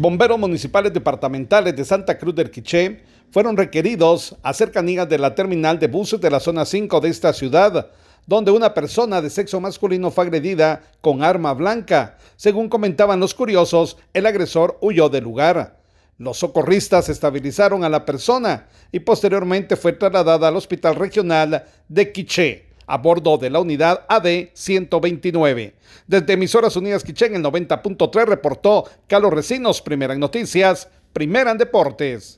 Bomberos municipales departamentales de Santa Cruz del Quiché fueron requeridos a cercanías de la terminal de buses de la zona 5 de esta ciudad, donde una persona de sexo masculino fue agredida con arma blanca. Según comentaban los curiosos, el agresor huyó del lugar. Los socorristas estabilizaron a la persona y posteriormente fue trasladada al Hospital Regional de Quiché a bordo de la unidad AD 129. Desde Emisoras Unidas Quichén, el 90.3 reportó Carlos Recinos, primera en noticias, primera en deportes.